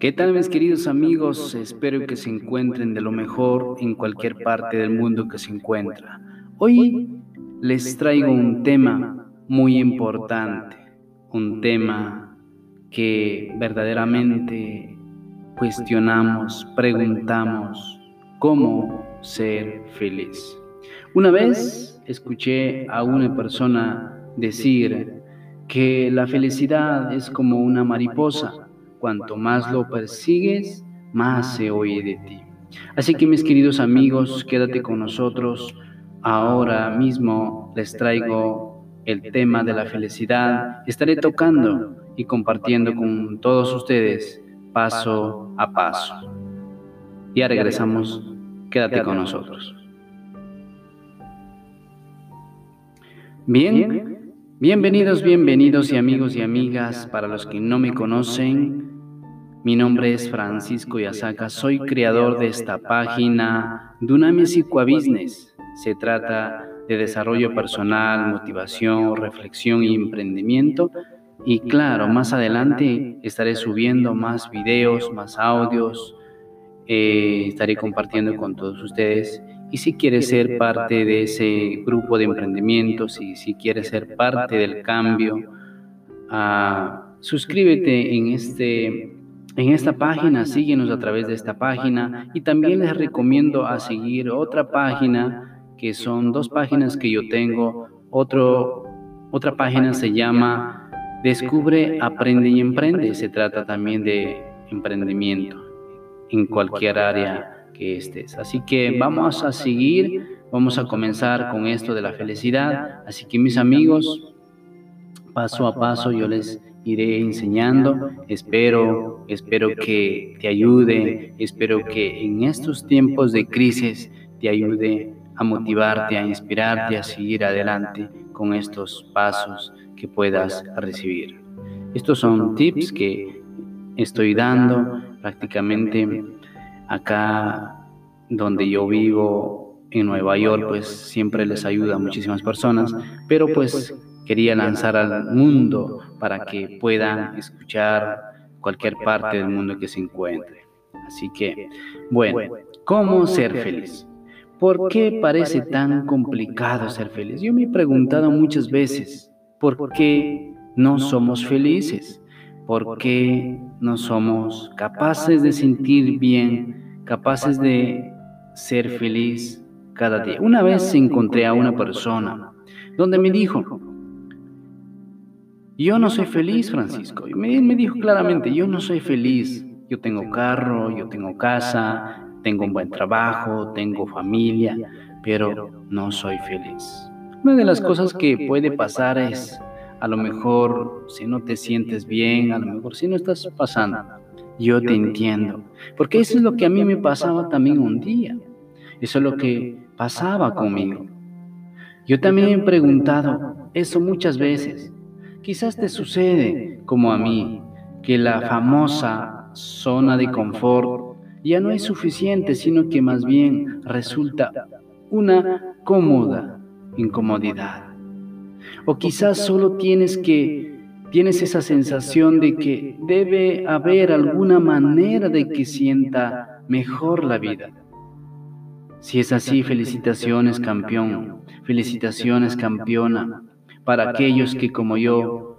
¿Qué tal mis queridos amigos? Espero que se encuentren de lo mejor en cualquier parte del mundo que se encuentra. Hoy les traigo un tema muy importante, un tema que verdaderamente cuestionamos, preguntamos cómo ser feliz. Una vez escuché a una persona decir que la felicidad es como una mariposa Cuanto más lo persigues, más se oye de ti. Así que mis queridos amigos, quédate con nosotros. Ahora mismo les traigo el tema de la felicidad. Estaré tocando y compartiendo con todos ustedes paso a paso. Ya regresamos. Quédate con nosotros. Bien, bienvenidos, bienvenidos y amigos y amigas. Para los que no me conocen, mi nombre es Francisco Yasaka, soy creador de esta página Dunami Business. Se trata de desarrollo personal, motivación, reflexión y emprendimiento. Y claro, más adelante estaré subiendo más videos, más audios, eh, estaré compartiendo con todos ustedes. Y si quieres ser parte de ese grupo de emprendimientos y si quieres ser parte del cambio, ah, suscríbete en este en esta página, síguenos a través de esta página y también les recomiendo a seguir otra página que son dos páginas que yo tengo. Otro, otra página se llama Descubre, Aprende y Emprende. Se trata también de emprendimiento en cualquier área que estés. Así que vamos a seguir, vamos a comenzar con esto de la felicidad. Así que mis amigos, paso a paso yo les iré enseñando. Espero, espero que te ayude, espero que en estos tiempos de crisis te ayude a motivarte, a inspirarte, a seguir adelante con estos pasos que puedas recibir. Estos son tips que estoy dando prácticamente acá donde yo vivo en Nueva York, pues siempre les ayuda a muchísimas personas, pero pues quería lanzar al mundo para que puedan escuchar cualquier parte del mundo que se encuentre. Así que, bueno, ¿cómo ser feliz? ¿Por qué parece tan complicado ser feliz? Yo me he preguntado muchas veces, ¿por qué no somos felices? ¿Por qué no somos capaces de sentir bien, capaces de ser feliz cada día? Una vez encontré a una persona donde me dijo, yo no soy feliz, Francisco. Y me, me dijo claramente, yo no soy feliz. Yo tengo carro, yo tengo casa, tengo un buen trabajo, tengo familia, pero no soy feliz. Una de las cosas que puede pasar es, a lo mejor, si no te sientes bien, a lo mejor si no estás pasando, yo te entiendo. Porque eso es lo que a mí me pasaba también un día. Eso es lo que pasaba conmigo. Yo también he preguntado eso muchas veces. Quizás te sucede, como a mí, que la famosa zona de confort ya no es suficiente, sino que más bien resulta una cómoda incomodidad. O quizás solo tienes que tienes esa sensación de que debe haber alguna manera de que sienta mejor la vida. Si es así, felicitaciones campeón, felicitaciones campeona para aquellos que como yo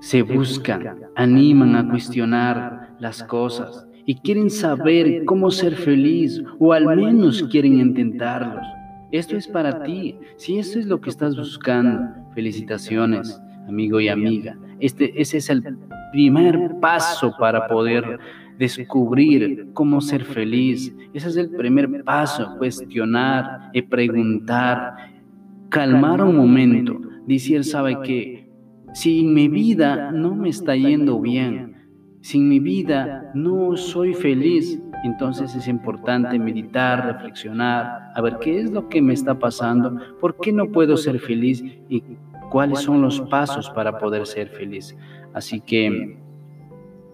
se buscan, animan a cuestionar las cosas y quieren saber cómo ser feliz o al menos quieren intentarlos. Esto es para ti. Si esto es lo que estás buscando, felicitaciones, amigo y amiga. Este, ese es el primer paso para poder descubrir cómo ser feliz. Ese es el primer paso, cuestionar y preguntar, calmar un momento Dice, sabe que si en mi vida no me está yendo bien, si en mi vida no soy feliz, entonces es importante meditar, reflexionar, a ver qué es lo que me está pasando, por qué no puedo ser feliz y cuáles son los pasos para poder ser feliz. Así que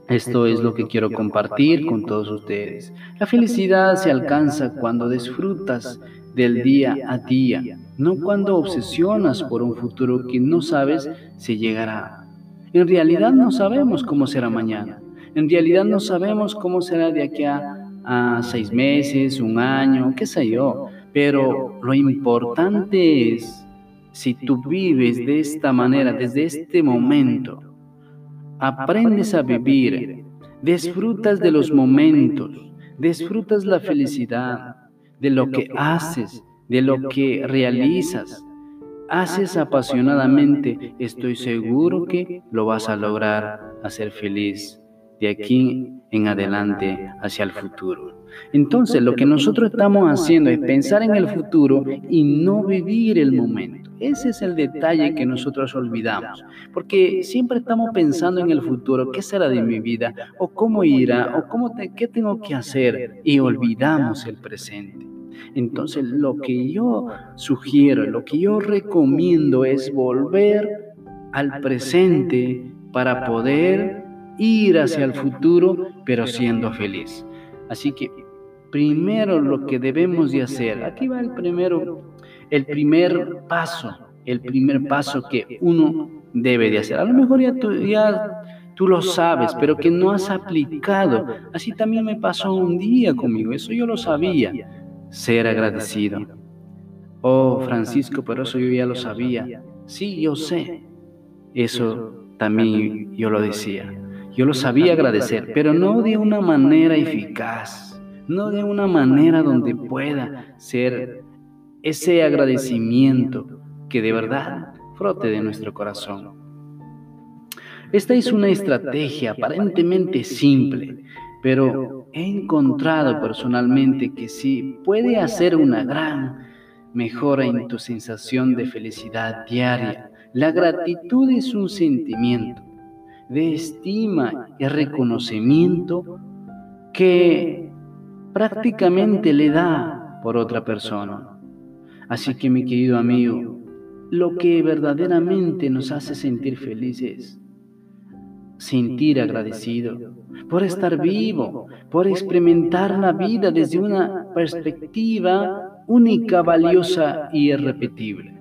esto es lo que quiero compartir con todos ustedes. La felicidad se alcanza cuando disfrutas del día a día, no cuando obsesionas por un futuro que no sabes si llegará. En realidad no sabemos cómo será mañana, En realidad no sabemos cómo será de aquí a, a seis meses, un año, qué sé yo. Pero lo importante es, si tú vives de esta manera, desde este momento, aprendes a vivir, disfrutas de los momentos, disfrutas la felicidad, de lo que haces, de lo que realizas, haces apasionadamente, estoy seguro que lo vas a lograr hacer feliz de aquí en adelante hacia el futuro. Entonces, lo que nosotros estamos haciendo es pensar en el futuro y no vivir el momento. Ese es el detalle que nosotros olvidamos, porque siempre estamos pensando en el futuro, qué será de mi vida, o cómo irá, o cómo qué tengo que hacer, y olvidamos el presente. Entonces, lo que yo sugiero, lo que yo recomiendo es volver al presente para poder ir hacia el futuro, pero siendo feliz. Así que primero lo que debemos de hacer, aquí va el primero, el primer paso, el primer paso que uno debe de hacer. A lo mejor ya tú, ya tú lo sabes, pero que no has aplicado. Así también me pasó un día conmigo, eso yo lo sabía, ser agradecido. Oh, Francisco, pero eso yo ya lo sabía. Sí, yo sé. Eso también yo lo decía. Yo lo sabía agradecer, pero no de una manera eficaz, no de una manera donde pueda ser ese agradecimiento que de verdad frote de nuestro corazón. Esta es una estrategia aparentemente simple, pero he encontrado personalmente que sí puede hacer una gran mejora en tu sensación de felicidad diaria. La gratitud es un sentimiento de estima y reconocimiento que prácticamente le da por otra persona. Así que mi querido amigo, lo que verdaderamente nos hace sentir felices, sentir agradecido por estar vivo, por experimentar la vida desde una perspectiva única, valiosa y irrepetible.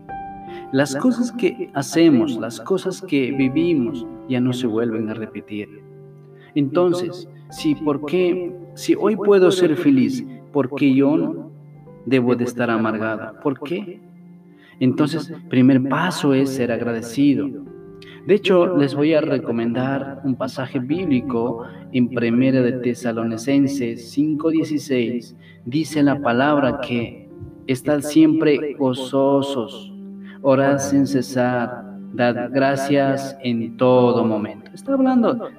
Las cosas que hacemos, las cosas que vivimos, ya no se vuelven a repetir. Entonces, si, ¿por qué, si hoy puedo ser feliz, ¿por qué yo no debo de estar amargada? ¿Por qué? Entonces, primer paso es ser agradecido. De hecho, les voy a recomendar un pasaje bíblico en Primera de Tesalonicenses 5:16. Dice la palabra que están siempre gozosos, orad sin cesar, dad gracias en todo momento. Está hablando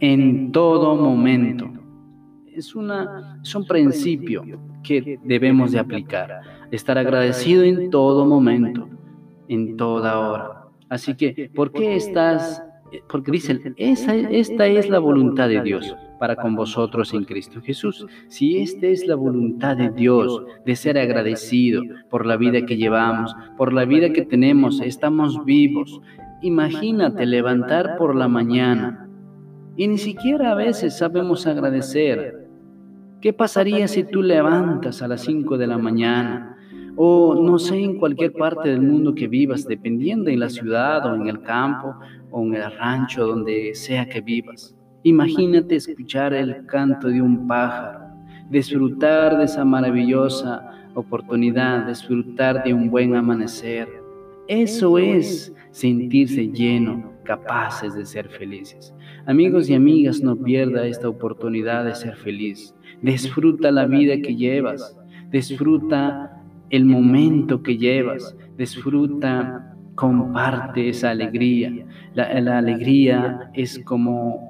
en todo momento. Es, una, es un principio que debemos de aplicar. Estar agradecido en todo momento, en toda hora. Así que, ¿por qué estás? Porque dicen, esa, esta es la voluntad de Dios para con vosotros en Cristo Jesús. Si esta es la voluntad de Dios, de ser agradecido por la vida que llevamos, por la vida que tenemos, estamos vivos. Imagínate levantar por la mañana y ni siquiera a veces sabemos agradecer. ¿Qué pasaría si tú levantas a las 5 de la mañana? O no sé, en cualquier parte del mundo que vivas, dependiendo en la ciudad o en el campo o en el rancho, donde sea que vivas. Imagínate escuchar el canto de un pájaro, disfrutar de esa maravillosa oportunidad, disfrutar de un buen amanecer. Eso es sentirse lleno, capaces de ser felices. Amigos y amigas, no pierda esta oportunidad de ser feliz. Disfruta la vida que llevas, disfruta el momento que llevas, disfruta, comparte esa alegría. La, la alegría es como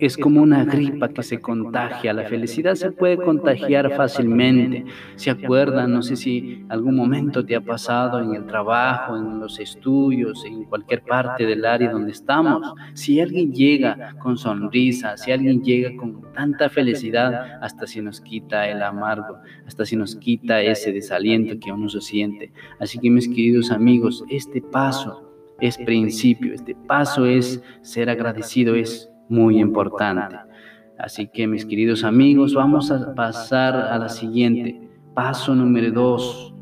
es como una gripa que se contagia. La felicidad se puede contagiar fácilmente. ¿Se acuerdan? No sé si algún momento te ha pasado en el trabajo, en los estudios, en cualquier parte del área donde estamos. Si alguien llega con sonrisa, si alguien llega con tanta felicidad, hasta si nos quita el amargo, hasta si nos quita ese desaliento que uno se siente. Así que mis queridos amigos, este paso es principio, este paso es ser agradecido, es muy importante. Así que mis queridos amigos, vamos a pasar a la siguiente. Paso número dos.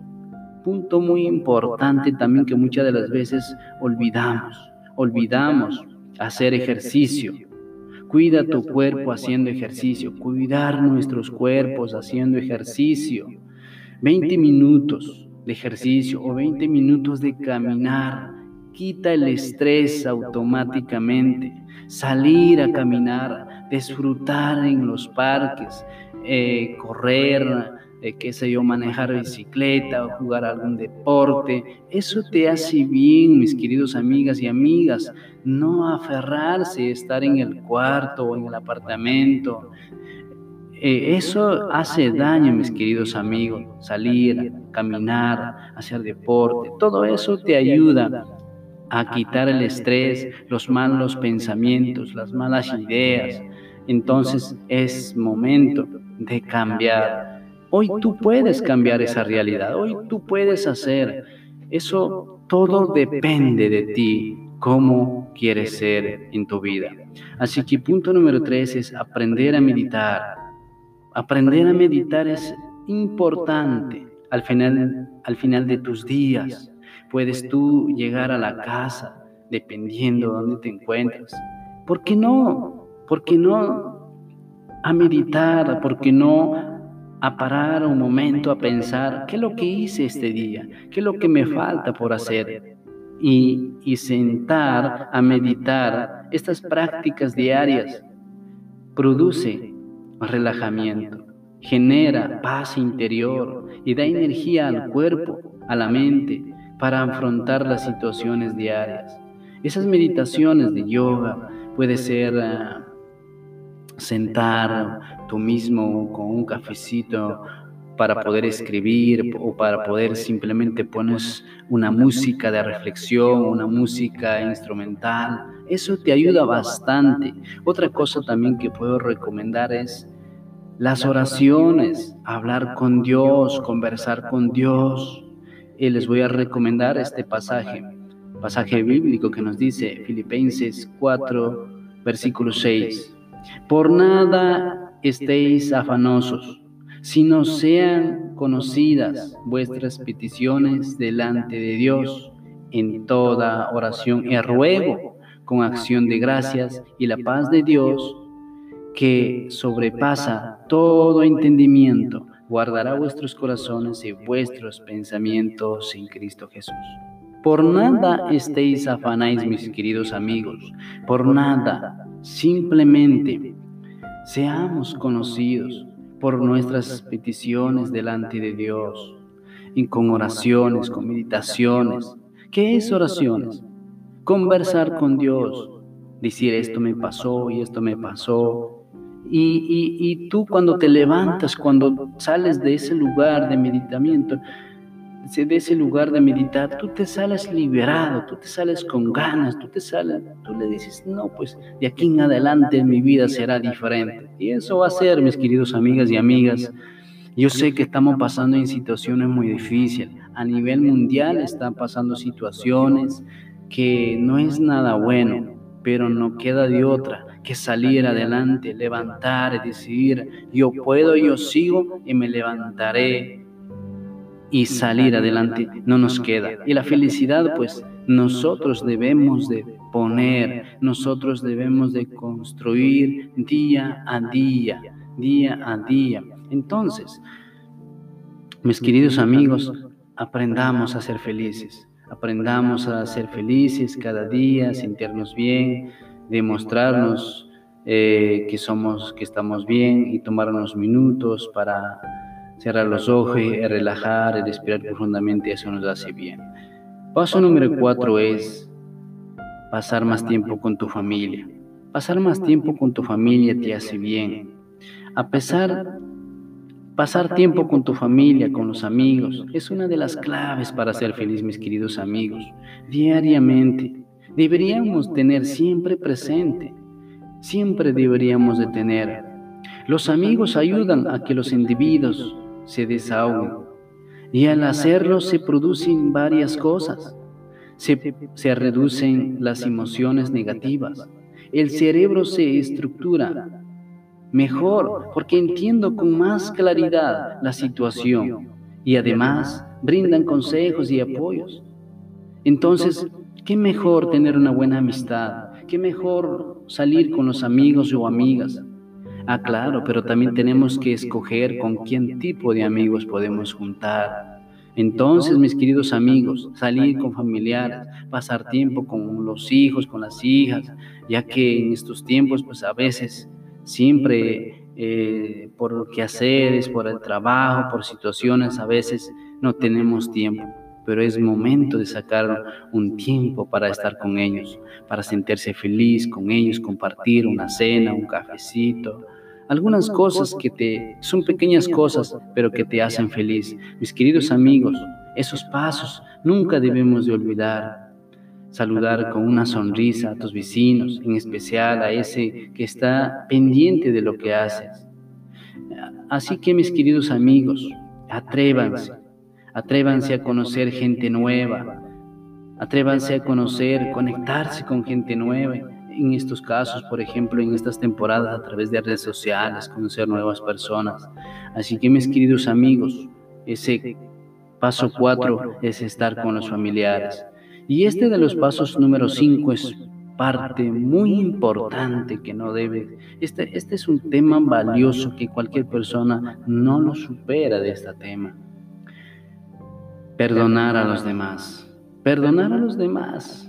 Punto muy importante también que muchas de las veces olvidamos. Olvidamos hacer ejercicio. Cuida tu cuerpo haciendo ejercicio, cuidar nuestros cuerpos haciendo ejercicio. 20 minutos de ejercicio o 20 minutos de caminar quita el estrés automáticamente. Salir a caminar, disfrutar en los parques, eh, correr, eh, qué sé yo, manejar bicicleta o jugar algún deporte. Eso te hace bien, mis queridos amigas y amigas. No aferrarse, estar en el cuarto o en el apartamento. Eh, eso hace daño, mis queridos amigos. Salir, caminar, hacer deporte, todo eso te ayuda a quitar el estrés, los malos pensamientos, las malas ideas. Entonces es momento de cambiar. Hoy tú puedes cambiar esa realidad, hoy tú puedes hacer. Eso todo depende de ti, cómo quieres ser en tu vida. Así que punto número tres es aprender a meditar. Aprender a meditar es importante al final, al final de tus días. Puedes tú llegar a la casa, dependiendo de dónde te encuentres. ¿Por qué no? ¿Por qué no a meditar? ¿Por qué no a parar un momento a pensar qué es lo que hice este día? ¿Qué es lo que me falta por hacer? Y, y sentar a meditar estas prácticas diarias produce relajamiento, genera paz interior y da energía al cuerpo, a la mente, para afrontar las situaciones diarias. Esas meditaciones de yoga puede ser eh, sentar tú mismo con un cafecito para poder escribir o para poder simplemente poner una música de reflexión, una música instrumental. Eso te ayuda bastante. Otra cosa también que puedo recomendar es las oraciones, hablar con Dios, conversar con Dios y les voy a recomendar este pasaje, pasaje. bíblico que nos dice Filipenses 4, versículo 6. Por nada estéis afanosos, sino sean conocidas vuestras peticiones delante de Dios en toda oración y ruego con acción de gracias y la paz de Dios que sobrepasa todo entendimiento guardará vuestros corazones y vuestros pensamientos en Cristo Jesús. Por nada estéis afanáis, mis queridos amigos, por nada, simplemente seamos conocidos por nuestras peticiones delante de Dios, y con oraciones, con meditaciones. ¿Qué es oraciones? Conversar con Dios, decir esto me pasó y esto me pasó, y, tú cuando te levantas, cuando sales de ese lugar de meditamiento, de ese lugar de meditar, tú te sales liberado, tú te sales con ganas, tú te sales, tú le dices, no, pues de aquí en adelante mi vida será diferente. Y eso va a ser, mis queridos amigas y amigas. Yo sé que estamos pasando en situaciones muy difíciles. A nivel mundial están pasando situaciones que no es nada bueno, pero no queda de otra que salir adelante, levantar, decidir, yo puedo, yo sigo y me levantaré y salir adelante no nos queda. Y la felicidad, pues nosotros debemos de poner, nosotros debemos de construir día a día, día a día. Entonces, mis queridos amigos, aprendamos a ser felices, aprendamos a ser felices cada día, sentirnos bien, demostrarnos eh, que somos, que estamos bien y tomar unos minutos para cerrar los ojos y relajar y respirar profundamente, eso nos hace bien. Paso número cuatro es pasar más tiempo con tu familia. Pasar más tiempo con tu familia te hace bien. A pesar Pasar tiempo con tu familia, con los amigos, es una de las claves para ser feliz, mis queridos amigos. Diariamente, deberíamos tener siempre presente, siempre deberíamos de tener. Los amigos ayudan a que los individuos se desahoguen. y al hacerlo se producen varias cosas. Se, se reducen las emociones negativas. El cerebro se estructura mejor porque entiendo con más claridad la situación. y además brindan consejos y apoyos. Entonces, ¿Qué mejor tener una buena amistad? ¿Qué mejor salir con los amigos o amigas. Ah, claro, pero también tenemos que escoger con quién tipo de amigos podemos juntar. Entonces, mis queridos amigos, salir con familiares, pasar tiempo con los hijos, con las hijas, ya que en estos tiempos, pues a veces siempre eh, por quehaceres, por el trabajo, por situaciones, a veces no tenemos tiempo pero es momento de sacar un tiempo para estar con ellos, para sentirse feliz con ellos, compartir una cena, un cafecito, algunas cosas que te son pequeñas cosas, pero que te hacen feliz. Mis queridos amigos, esos pasos nunca debemos de olvidar. Saludar con una sonrisa a tus vecinos, en especial a ese que está pendiente de lo que haces. Así que mis queridos amigos, atrévanse, Atrévanse a conocer gente nueva. Atrévanse a conocer, conectarse con gente nueva. En estos casos, por ejemplo, en estas temporadas a través de redes sociales, conocer nuevas personas. Así que mis queridos amigos, ese paso cuatro es estar con los familiares. Y este de los pasos número cinco es parte muy importante que no debe. Este, este es un tema valioso que cualquier persona no lo supera de este tema perdonar a los demás. Perdonar a los demás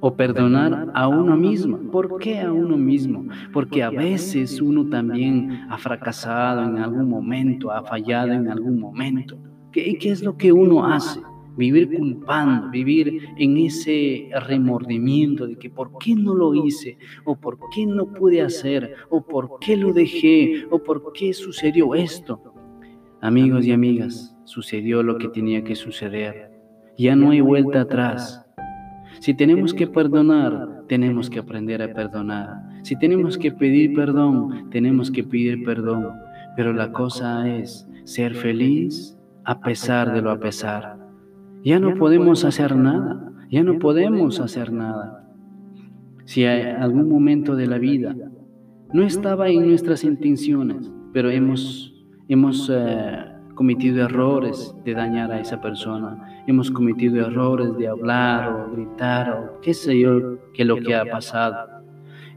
o perdonar a uno mismo. ¿Por qué a uno mismo? Porque a veces uno también ha fracasado en algún momento, ha fallado en algún momento. ¿Qué, qué es lo que uno hace? Vivir culpando, vivir en ese remordimiento de que por qué no lo hice, o por qué no pude hacer, o por qué lo dejé, o por qué sucedió esto. Amigos y amigas, sucedió lo que tenía que suceder. Ya no hay vuelta atrás. Si tenemos que perdonar, tenemos que aprender a perdonar. Si tenemos que pedir perdón, tenemos que pedir perdón. Pero la cosa es ser feliz a pesar de lo a pesar. Ya no podemos hacer nada, ya no podemos hacer nada. Si hay algún momento de la vida no estaba en nuestras intenciones, pero hemos Hemos eh, cometido errores de dañar a esa persona. Hemos cometido errores de hablar o gritar o qué sé yo, que lo que ha pasado.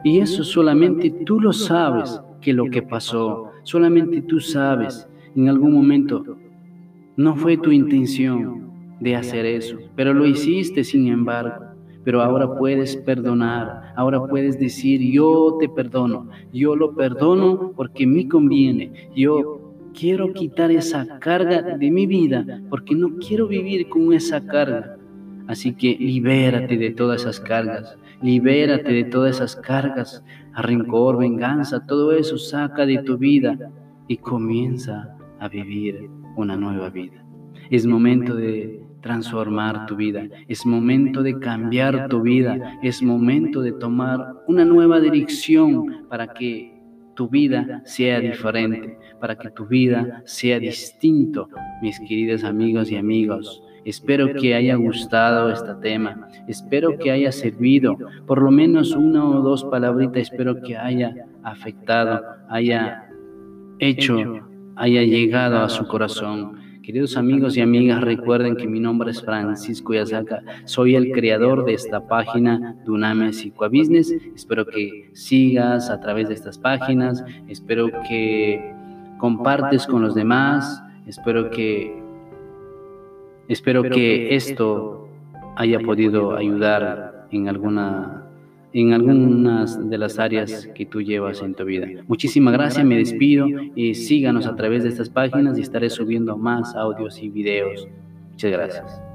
Y eso solamente tú lo sabes que lo que pasó. Solamente tú sabes en algún momento. No fue tu intención de hacer eso, pero lo hiciste sin embargo. Pero ahora puedes perdonar, ahora puedes decir, yo te perdono, yo lo perdono porque me conviene, yo quiero quitar esa carga de mi vida porque no quiero vivir con esa carga. Así que libérate de todas esas cargas, libérate de todas esas cargas, a rencor, venganza, todo eso saca de tu vida y comienza a vivir una nueva vida. Es momento de transformar tu vida, es momento de cambiar tu vida, es momento de tomar una nueva dirección para que tu vida sea diferente, para que tu vida sea distinto, mis queridos amigos y amigos. Espero que haya gustado este tema, espero que haya servido, por lo menos una o dos palabritas, espero que haya afectado, haya hecho, haya llegado a su corazón. Queridos amigos y amigas, recuerden que mi nombre es Francisco Yazaca. Soy el creador de esta página Duname Business. Espero que sigas a través de estas páginas. Espero que compartes con los demás. Espero que espero que esto haya podido ayudar en alguna en algunas de las áreas que tú llevas en tu vida. Muchísimas gracias, me despido y síganos a través de estas páginas y estaré subiendo más audios y videos. Muchas gracias.